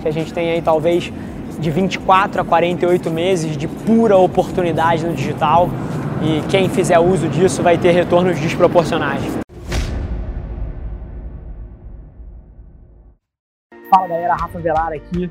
que a gente tem aí talvez de 24 a 48 meses de pura oportunidade no digital e quem fizer uso disso vai ter retornos desproporcionais. Fala galera, Rafa Velar aqui.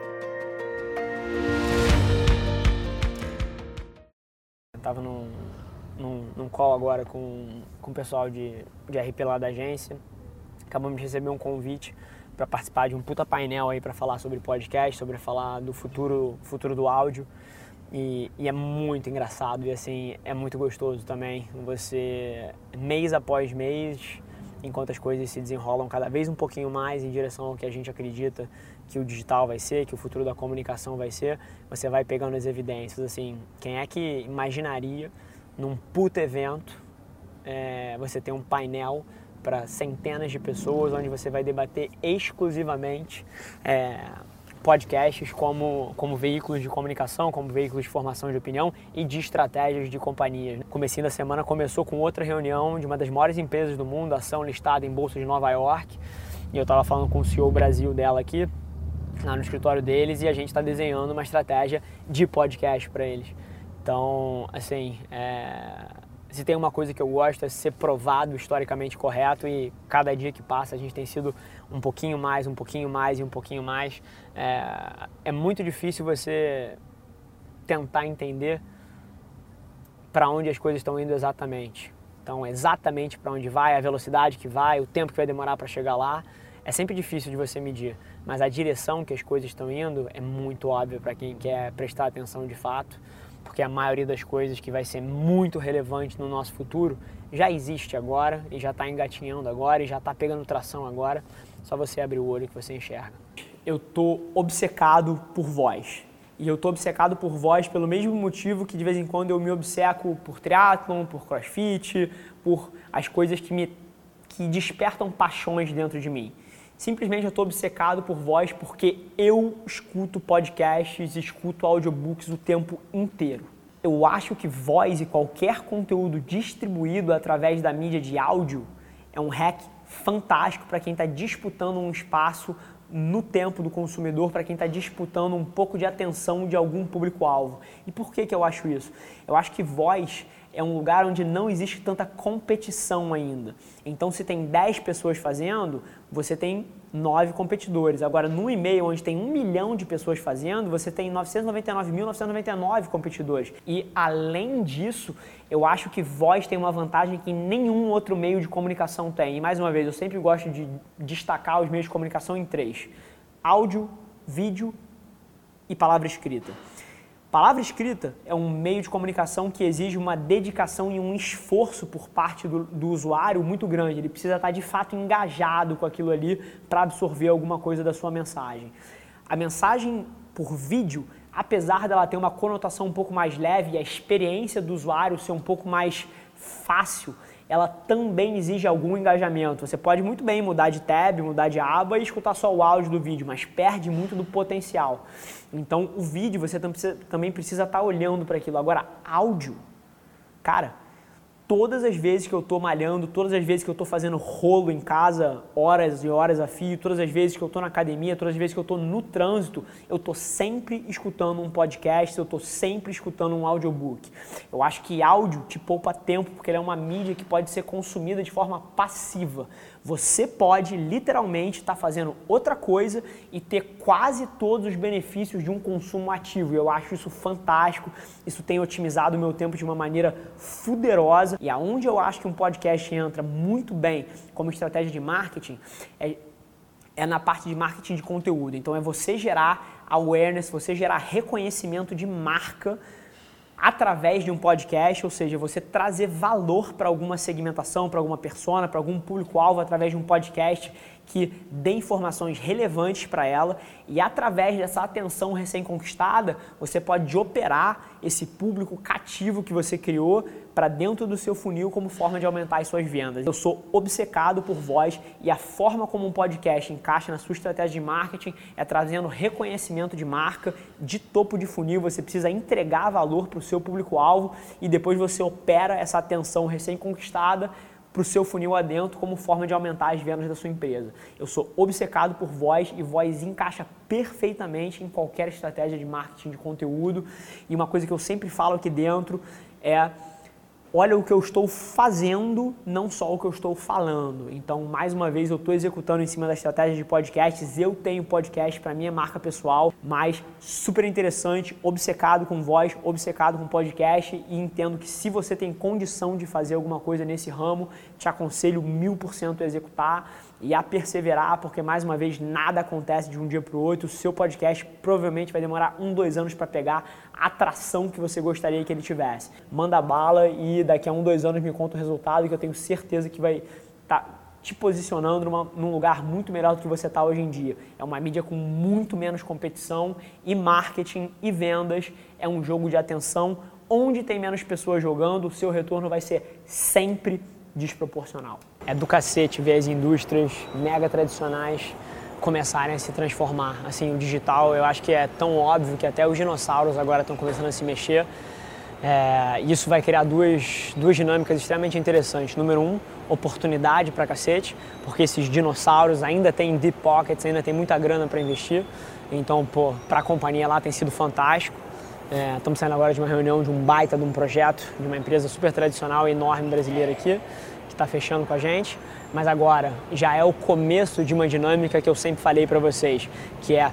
Estava num, num, num, call agora com, com o pessoal de, de RP lá da agência. Acabamos de receber um convite para participar de um puta painel aí para falar sobre podcast, sobre falar do futuro, futuro do áudio. E, e, é muito engraçado e assim, é muito gostoso também. Você, mês após mês, enquanto as coisas se desenrolam cada vez um pouquinho mais em direção ao que a gente acredita que o digital vai ser, que o futuro da comunicação vai ser, você vai pegando as evidências. Assim, quem é que imaginaria num puto evento é, você ter um painel para centenas de pessoas onde você vai debater exclusivamente é, podcasts como, como veículos de comunicação, como veículos de formação de opinião e de estratégias de companhias. No comecinho da semana começou com outra reunião de uma das maiores empresas do mundo, ação listada em bolsa de Nova York, e eu estava falando com o CEO Brasil dela aqui, lá no escritório deles e a gente está desenhando uma estratégia de podcast para eles. Então, assim, é... se tem uma coisa que eu gosto é ser provado historicamente correto e cada dia que passa a gente tem sido um pouquinho mais, um pouquinho mais e um pouquinho mais. É, é muito difícil você tentar entender para onde as coisas estão indo exatamente. Então, exatamente para onde vai, a velocidade que vai, o tempo que vai demorar para chegar lá, é sempre difícil de você medir mas a direção que as coisas estão indo é muito óbvia para quem quer prestar atenção de fato, porque a maioria das coisas que vai ser muito relevante no nosso futuro já existe agora e já está engatinhando agora e já está pegando tração agora. Só você abrir o olho que você enxerga. Eu tô obcecado por voz. E eu tô obcecado por voz pelo mesmo motivo que de vez em quando eu me obceco por triatlon, por crossfit, por as coisas que me que despertam paixões dentro de mim. Simplesmente eu estou obcecado por voz porque eu escuto podcasts, escuto audiobooks o tempo inteiro. Eu acho que voz e qualquer conteúdo distribuído através da mídia de áudio é um hack fantástico para quem está disputando um espaço no tempo do consumidor, para quem está disputando um pouco de atenção de algum público-alvo. E por que, que eu acho isso? Eu acho que voz é um lugar onde não existe tanta competição ainda. Então, se tem 10 pessoas fazendo, você tem 9 competidores. Agora, no e-mail, onde tem um milhão de pessoas fazendo, você tem 999.999 competidores. E, além disso, eu acho que voz tem uma vantagem que nenhum outro meio de comunicação tem. E, mais uma vez, eu sempre gosto de destacar os meios de comunicação em três. Áudio, vídeo e palavra escrita. Palavra escrita é um meio de comunicação que exige uma dedicação e um esforço por parte do, do usuário muito grande. Ele precisa estar de fato engajado com aquilo ali para absorver alguma coisa da sua mensagem. A mensagem por vídeo, apesar dela ter uma conotação um pouco mais leve e a experiência do usuário ser um pouco mais fácil, ela também exige algum engajamento. Você pode muito bem mudar de tab, mudar de aba e escutar só o áudio do vídeo, mas perde muito do potencial. Então, o vídeo você também precisa estar olhando para aquilo. Agora, áudio, cara, todas as vezes que eu estou malhando, todas as vezes que eu estou fazendo rolo em casa, horas e horas a fio, todas as vezes que eu estou na academia, todas as vezes que eu estou no trânsito, eu estou sempre escutando um podcast, eu estou sempre escutando um audiobook. Eu acho que áudio te poupa tempo, porque ele é uma mídia que pode ser consumida de forma passiva. Você pode literalmente estar tá fazendo outra coisa e ter quase todos os benefícios de um consumo ativo. Eu acho isso fantástico. Isso tem otimizado o meu tempo de uma maneira fuderosa. E aonde eu acho que um podcast entra muito bem como estratégia de marketing é, é na parte de marketing de conteúdo. Então é você gerar awareness, você gerar reconhecimento de marca através de um podcast, ou seja, você trazer valor para alguma segmentação, para alguma persona, para algum público-alvo através de um podcast que dê informações relevantes para ela e através dessa atenção recém-conquistada, você pode operar esse público cativo que você criou para dentro do seu funil como forma de aumentar as suas vendas. Eu sou obcecado por voz e a forma como um podcast encaixa na sua estratégia de marketing é trazendo reconhecimento de marca, de topo de funil, você precisa entregar valor para o seu público-alvo e depois você opera essa atenção recém-conquistada para o seu funil adentro como forma de aumentar as vendas da sua empresa. Eu sou obcecado por voz e voz encaixa perfeitamente em qualquer estratégia de marketing de conteúdo. E uma coisa que eu sempre falo aqui dentro é olha o que eu estou fazendo, não só o que eu estou falando. Então, mais uma vez, eu estou executando em cima da estratégia de podcasts. Eu tenho podcast para minha marca pessoal, mas super interessante, obcecado com voz, obcecado com podcast e entendo que se você tem condição de fazer alguma coisa nesse ramo, te aconselho mil por cento a executar e a perseverar, porque mais uma vez nada acontece de um dia para o outro. O seu podcast provavelmente vai demorar um, dois anos para pegar a atração que você gostaria que ele tivesse. Manda bala e daqui a um, dois anos me conta o resultado que eu tenho certeza que vai estar tá te posicionando numa, num lugar muito melhor do que você está hoje em dia. É uma mídia com muito menos competição e marketing e vendas. É um jogo de atenção onde tem menos pessoas jogando, o seu retorno vai ser sempre desproporcional. É do cacete ver as indústrias mega tradicionais começarem a se transformar. Assim, o digital eu acho que é tão óbvio que até os dinossauros agora estão começando a se mexer. É, isso vai criar duas, duas dinâmicas extremamente interessantes. Número um, oportunidade para cacete, porque esses dinossauros ainda têm deep pockets, ainda tem muita grana para investir. Então, para a companhia lá tem sido fantástico. É, estamos saindo agora de uma reunião de um baita de um projeto de uma empresa super tradicional e enorme brasileira aqui, está fechando com a gente. Mas agora já é o começo de uma dinâmica que eu sempre falei para vocês, que é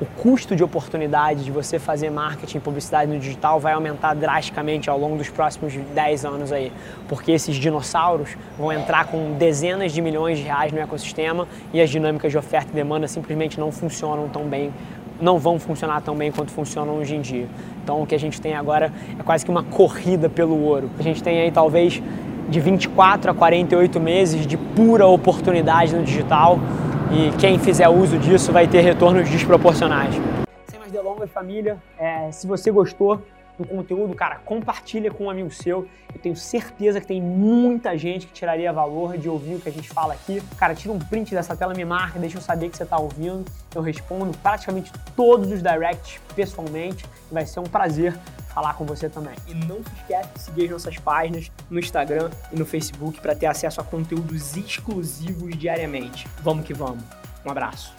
o custo de oportunidade de você fazer marketing e publicidade no digital vai aumentar drasticamente ao longo dos próximos 10 anos aí, porque esses dinossauros vão entrar com dezenas de milhões de reais no ecossistema e as dinâmicas de oferta e demanda simplesmente não funcionam tão bem não vão funcionar tão bem quanto funcionam hoje em dia. Então o que a gente tem agora é quase que uma corrida pelo ouro. A gente tem aí talvez de 24 a 48 meses de pura oportunidade no digital e quem fizer uso disso vai ter retornos desproporcionais. Sem mais delongas, família, é, se você gostou, do conteúdo, cara, compartilha com um amigo seu. Eu tenho certeza que tem muita gente que tiraria valor de ouvir o que a gente fala aqui. Cara, tira um print dessa tela, me marca, deixa eu saber que você está ouvindo. Eu respondo praticamente todos os directs pessoalmente vai ser um prazer falar com você também. E não se esquece de seguir as nossas páginas no Instagram e no Facebook para ter acesso a conteúdos exclusivos diariamente. Vamos que vamos. Um abraço.